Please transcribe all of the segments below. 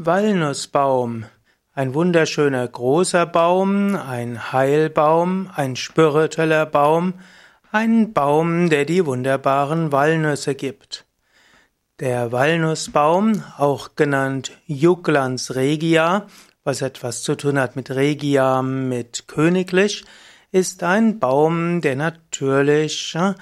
Walnussbaum. Ein wunderschöner großer Baum, ein Heilbaum, ein spiritueller Baum, ein Baum, der die wunderbaren Walnüsse gibt. Der Walnussbaum, auch genannt Juglans regia, was etwas zu tun hat mit regia, mit königlich, ist ein Baum, der natürlich äh,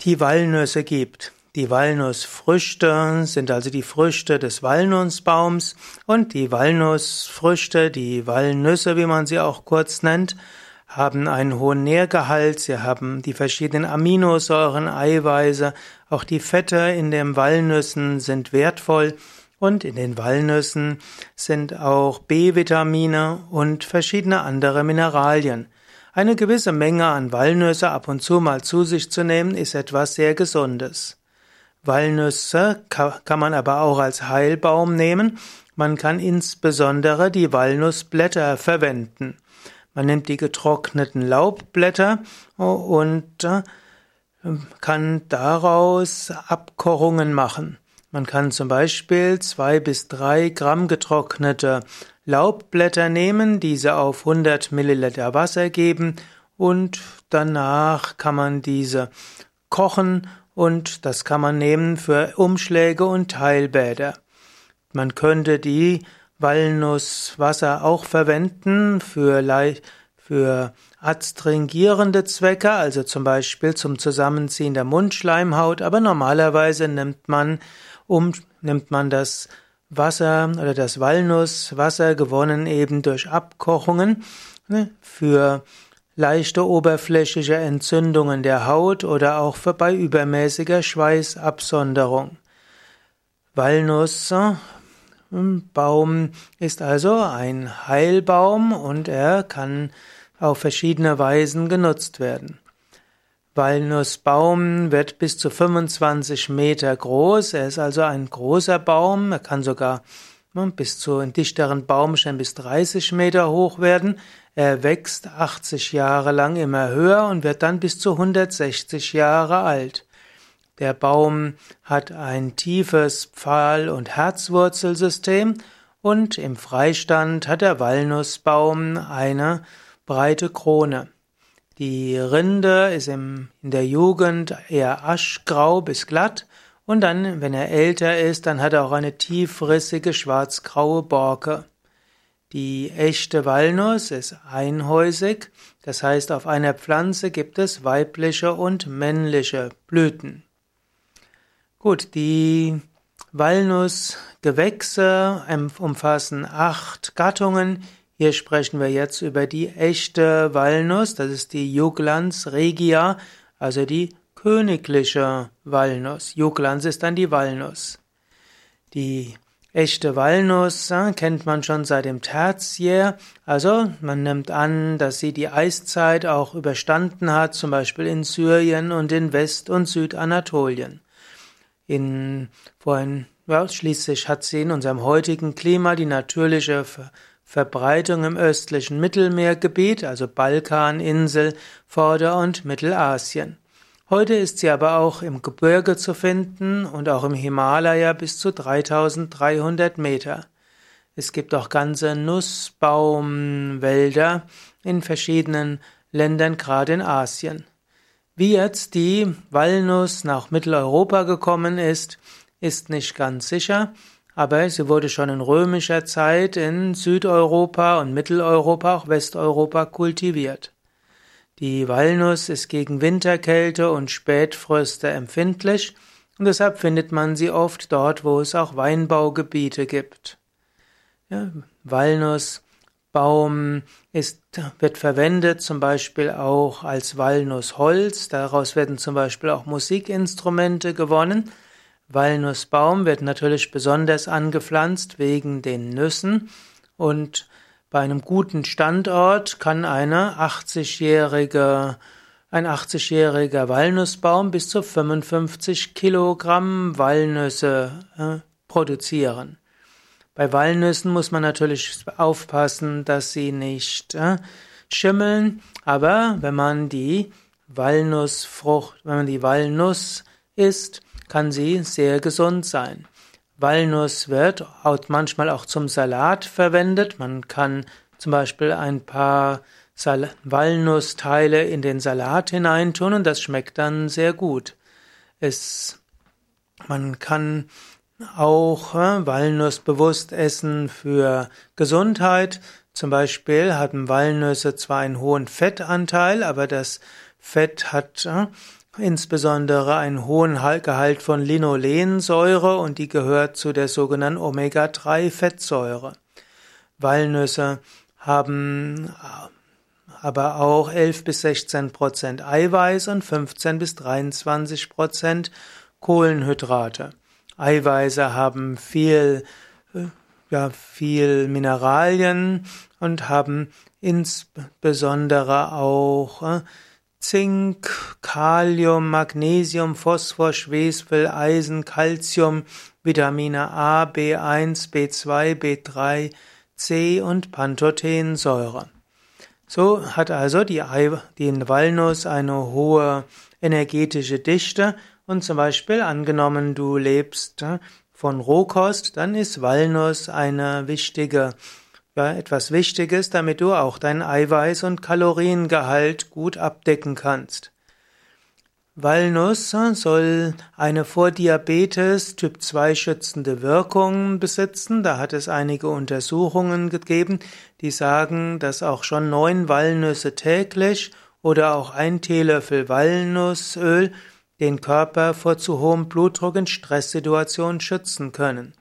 die Walnüsse gibt. Die Walnussfrüchte sind also die Früchte des Walnussbaums und die Walnussfrüchte, die Walnüsse, wie man sie auch kurz nennt, haben einen hohen Nährgehalt, sie haben die verschiedenen Aminosäuren, Eiweiße, auch die Fette in den Walnüssen sind wertvoll und in den Walnüssen sind auch B-Vitamine und verschiedene andere Mineralien. Eine gewisse Menge an Walnüsse ab und zu mal zu sich zu nehmen, ist etwas sehr Gesundes. Walnüsse kann man aber auch als Heilbaum nehmen. Man kann insbesondere die Walnussblätter verwenden. Man nimmt die getrockneten Laubblätter und äh, kann daraus Abkochungen machen. Man kann zum Beispiel zwei bis drei Gramm getrocknete Laubblätter nehmen, diese auf 100 Milliliter Wasser geben und danach kann man diese kochen und das kann man nehmen für Umschläge und Teilbäder. Man könnte die Walnusswasser auch verwenden für, für adstringierende Zwecke, also zum Beispiel zum Zusammenziehen der Mundschleimhaut, aber normalerweise nimmt man, um, nimmt man das Wasser oder das Walnusswasser gewonnen eben durch Abkochungen ne, für leichte oberflächliche Entzündungen der Haut oder auch für bei übermäßiger Schweißabsonderung. Walnussbaum hm, ist also ein Heilbaum und er kann auf verschiedene Weisen genutzt werden. Walnussbaum wird bis zu 25 Meter groß. Er ist also ein großer Baum. Er kann sogar bis zu in dichteren Baumstämmen bis 30 Meter hoch werden. Er wächst 80 Jahre lang immer höher und wird dann bis zu 160 Jahre alt. Der Baum hat ein tiefes Pfahl- und Herzwurzelsystem und im Freistand hat der Walnussbaum eine breite Krone. Die Rinde ist in der Jugend eher aschgrau bis glatt und dann, wenn er älter ist, dann hat er auch eine tiefrissige schwarzgraue Borke. Die echte Walnuss ist einhäusig, das heißt auf einer Pflanze gibt es weibliche und männliche Blüten. Gut, die Walnussgewächse umfassen acht Gattungen. Hier sprechen wir jetzt über die echte Walnuss, das ist die Juglans regia, also die königliche Walnuss. Juglans ist dann die Walnuss. Die Echte Walnuss äh, kennt man schon seit dem Tertiär, also man nimmt an, dass sie die Eiszeit auch überstanden hat, zum Beispiel in Syrien und in West- und Südanatolien. In, vorhin, ja, schließlich hat sie in unserem heutigen Klima die natürliche Ver Verbreitung im östlichen Mittelmeergebiet, also Balkan, Insel, Vorder- und Mittelasien. Heute ist sie aber auch im Gebirge zu finden und auch im Himalaya bis zu 3300 Meter. Es gibt auch ganze Nussbaumwälder in verschiedenen Ländern, gerade in Asien. Wie jetzt die Walnuss nach Mitteleuropa gekommen ist, ist nicht ganz sicher, aber sie wurde schon in römischer Zeit in Südeuropa und Mitteleuropa, auch Westeuropa kultiviert. Die Walnuss ist gegen Winterkälte und Spätfröste empfindlich und deshalb findet man sie oft dort, wo es auch Weinbaugebiete gibt. Ja, Walnussbaum ist, wird verwendet zum Beispiel auch als Walnussholz. Daraus werden zum Beispiel auch Musikinstrumente gewonnen. Walnussbaum wird natürlich besonders angepflanzt wegen den Nüssen und bei einem guten Standort kann eine 80-jährige, ein 80-jähriger Walnussbaum bis zu 55 Kilogramm Walnüsse äh, produzieren. Bei Walnüssen muss man natürlich aufpassen, dass sie nicht äh, schimmeln, aber wenn man die Walnussfrucht, wenn man die Walnuss isst, kann sie sehr gesund sein. Walnuss wird manchmal auch zum Salat verwendet. Man kann zum Beispiel ein paar Sal Walnussteile in den Salat hineintun und das schmeckt dann sehr gut. Es, man kann auch äh, Walnuss bewusst essen für Gesundheit. Zum Beispiel haben Walnüsse zwar einen hohen Fettanteil, aber das Fett hat äh, insbesondere einen hohen Gehalt von Linolensäure und die gehört zu der sogenannten Omega-3-Fettsäure. Walnüsse haben äh, aber auch 11 bis 16 Prozent Eiweiß und 15 bis 23 Prozent Kohlenhydrate. Eiweiße haben viel, äh, ja, viel Mineralien und haben insbesondere auch äh, Zink, Kalium, Magnesium, Phosphor, Schwefel, Eisen, Calcium, Vitamine A, B1, B2, B3, C und Pantothensäure. So hat also die, die Walnuss eine hohe energetische Dichte und zum Beispiel angenommen, du lebst äh, von Rohkost, dann ist Walnuss eine wichtige etwas Wichtiges, damit du auch dein Eiweiß- und Kaloriengehalt gut abdecken kannst. Walnuss soll eine vor Diabetes Typ 2 schützende Wirkung besitzen. Da hat es einige Untersuchungen gegeben, die sagen, dass auch schon neun Walnüsse täglich oder auch ein Teelöffel Walnussöl den Körper vor zu hohem Blutdruck in Stresssituationen schützen können.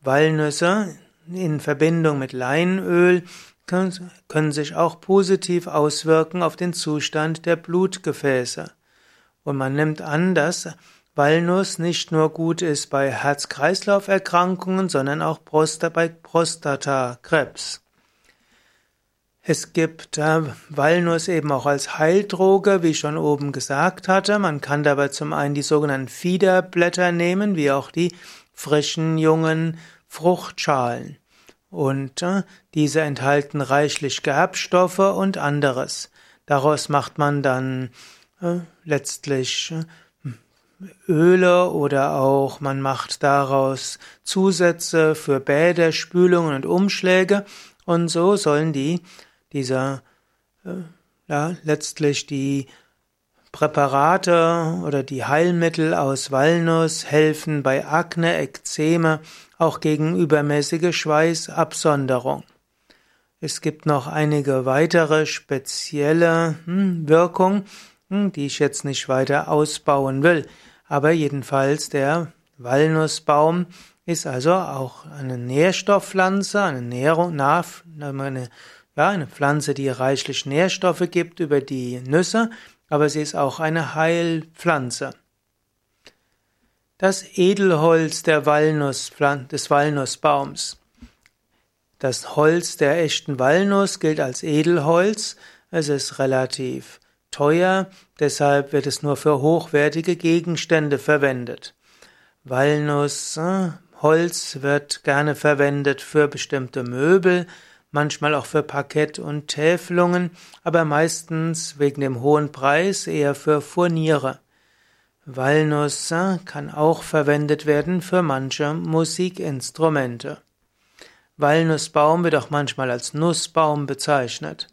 Walnüsse in Verbindung mit Leinöl können sich auch positiv auswirken auf den Zustand der Blutgefäße. Und man nimmt an, dass Walnuss nicht nur gut ist bei Herz-Kreislauf-Erkrankungen, sondern auch bei Prostatakrebs. Es gibt äh, Walnuss eben auch als Heildroge, wie ich schon oben gesagt hatte. Man kann dabei zum einen die sogenannten Fiederblätter nehmen, wie auch die frischen jungen Fruchtschalen. Und äh, diese enthalten reichlich Gerbstoffe und anderes. Daraus macht man dann äh, letztlich äh, Öle oder auch man macht daraus Zusätze für Bäder, Spülungen und Umschläge. Und so sollen die, dieser, äh, ja, letztlich die Präparate oder die Heilmittel aus Walnuss helfen bei Akne, Ekzeme, auch gegen übermäßige Schweißabsonderung. Es gibt noch einige weitere spezielle hm, Wirkungen, hm, die ich jetzt nicht weiter ausbauen will. Aber jedenfalls der Walnussbaum ist also auch eine Nährstoffpflanze, eine Nährung, eine, ja, eine Pflanze, die reichlich Nährstoffe gibt über die Nüsse aber sie ist auch eine Heilpflanze. Das Edelholz der Walnuss, des Walnussbaums. Das Holz der echten Walnuss gilt als Edelholz. Es ist relativ teuer, deshalb wird es nur für hochwertige Gegenstände verwendet. Walnussholz wird gerne verwendet für bestimmte Möbel, manchmal auch für Parkett und Täfelungen, aber meistens wegen dem hohen Preis eher für Furniere. Walnuss kann auch verwendet werden für manche Musikinstrumente. Walnussbaum wird auch manchmal als Nussbaum bezeichnet.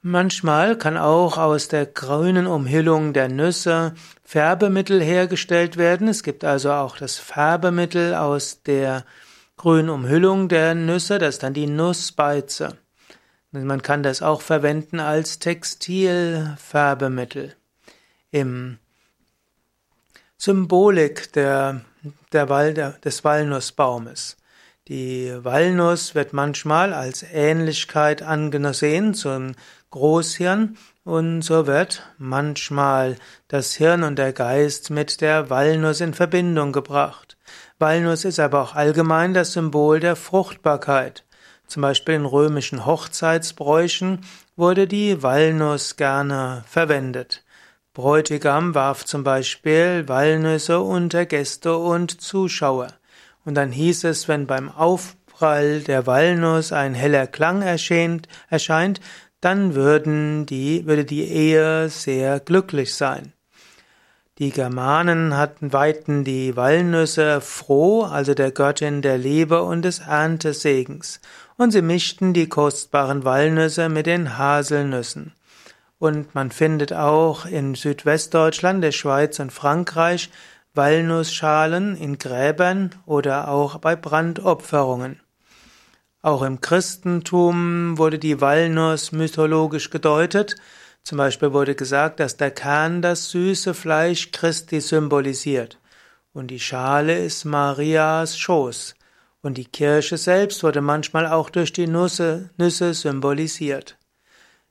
Manchmal kann auch aus der grünen Umhüllung der Nüsse Färbemittel hergestellt werden. Es gibt also auch das Färbemittel aus der grünen Umhüllung der Nüsse, das ist dann die Nussbeize. Man kann das auch verwenden als Textilfärbemittel. Im Symbolik der, der Wal, der, des Walnussbaumes. Die Walnuss wird manchmal als Ähnlichkeit angesehen zum Großhirn und so wird manchmal das Hirn und der Geist mit der Walnuss in Verbindung gebracht. Walnuss ist aber auch allgemein das Symbol der Fruchtbarkeit. Zum Beispiel in römischen Hochzeitsbräuchen wurde die Walnuss gerne verwendet. Bräutigam warf zum Beispiel Walnüsse unter Gäste und Zuschauer. Und dann hieß es, wenn beim Aufprall der Walnuss ein heller Klang erscheint, erscheint dann würden die, würde die Ehe sehr glücklich sein. Die Germanen hatten, weihten die Walnüsse froh, also der Göttin der Liebe und des Erntesegens, und sie mischten die kostbaren Walnüsse mit den Haselnüssen. Und man findet auch in Südwestdeutschland, der Schweiz und Frankreich Walnussschalen in Gräbern oder auch bei Brandopferungen. Auch im Christentum wurde die Walnuss mythologisch gedeutet. Zum Beispiel wurde gesagt, dass der Kern das süße Fleisch Christi symbolisiert und die Schale ist Marias Schoß. Und die Kirche selbst wurde manchmal auch durch die Nüsse, Nüsse symbolisiert.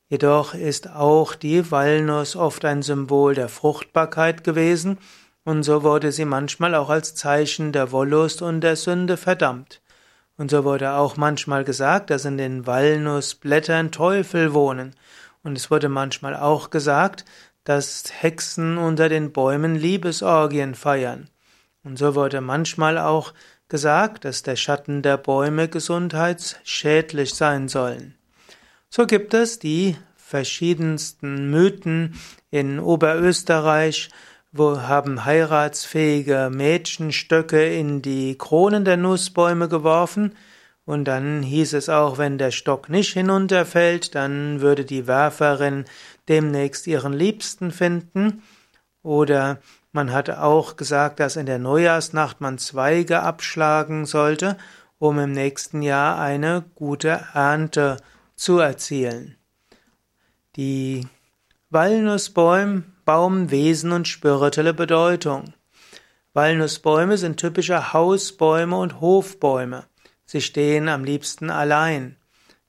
Jedoch ist auch die Walnuss oft ein Symbol der Fruchtbarkeit gewesen, und so wurde sie manchmal auch als Zeichen der Wollust und der Sünde verdammt. Und so wurde auch manchmal gesagt, dass in den Walnussblättern Teufel wohnen, und es wurde manchmal auch gesagt, dass Hexen unter den Bäumen Liebesorgien feiern. Und so wurde manchmal auch gesagt, dass der Schatten der Bäume gesundheitsschädlich sein sollen. So gibt es die verschiedensten Mythen in Oberösterreich, wo haben heiratsfähige Mädchen Stöcke in die Kronen der Nussbäume geworfen, und dann hieß es auch, wenn der Stock nicht hinunterfällt, dann würde die Werferin demnächst ihren Liebsten finden. Oder man hatte auch gesagt, dass in der Neujahrsnacht man Zweige abschlagen sollte, um im nächsten Jahr eine gute Ernte zu erzielen. Die Walnussbaum, Baum, Wesen und spirituelle Bedeutung. Walnussbäume sind typische Hausbäume und Hofbäume. Sie stehen am liebsten allein.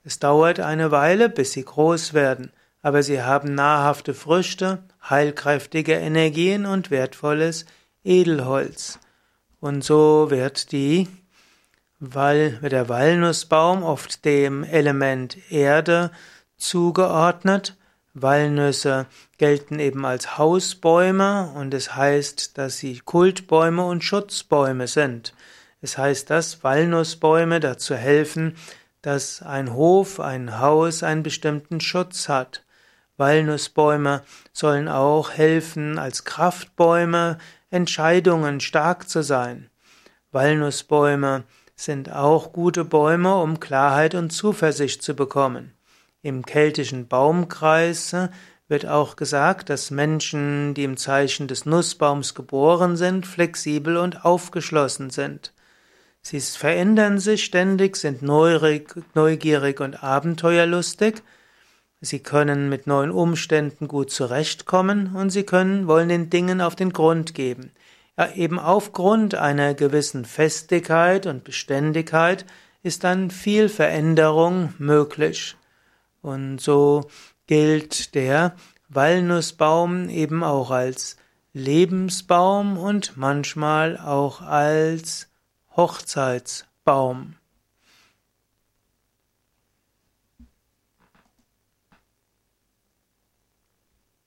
Es dauert eine Weile, bis sie groß werden, aber sie haben nahrhafte Früchte, heilkräftige Energien und wertvolles Edelholz. Und so wird die weil der Walnussbaum oft dem Element Erde zugeordnet. Walnüsse gelten eben als Hausbäume und es heißt, dass sie Kultbäume und Schutzbäume sind. Es heißt, dass Walnussbäume dazu helfen, dass ein Hof, ein Haus einen bestimmten Schutz hat. Walnussbäume sollen auch helfen, als Kraftbäume Entscheidungen stark zu sein. Walnussbäume sind auch gute Bäume, um Klarheit und Zuversicht zu bekommen. Im keltischen Baumkreis wird auch gesagt, dass Menschen, die im Zeichen des Nussbaums geboren sind, flexibel und aufgeschlossen sind. Sie verändern sich ständig, sind neugierig und abenteuerlustig. Sie können mit neuen Umständen gut zurechtkommen und sie können, wollen den Dingen auf den Grund geben. Ja, eben aufgrund einer gewissen Festigkeit und Beständigkeit ist dann viel Veränderung möglich. Und so gilt der Walnussbaum eben auch als Lebensbaum und manchmal auch als Hochzeitsbaum.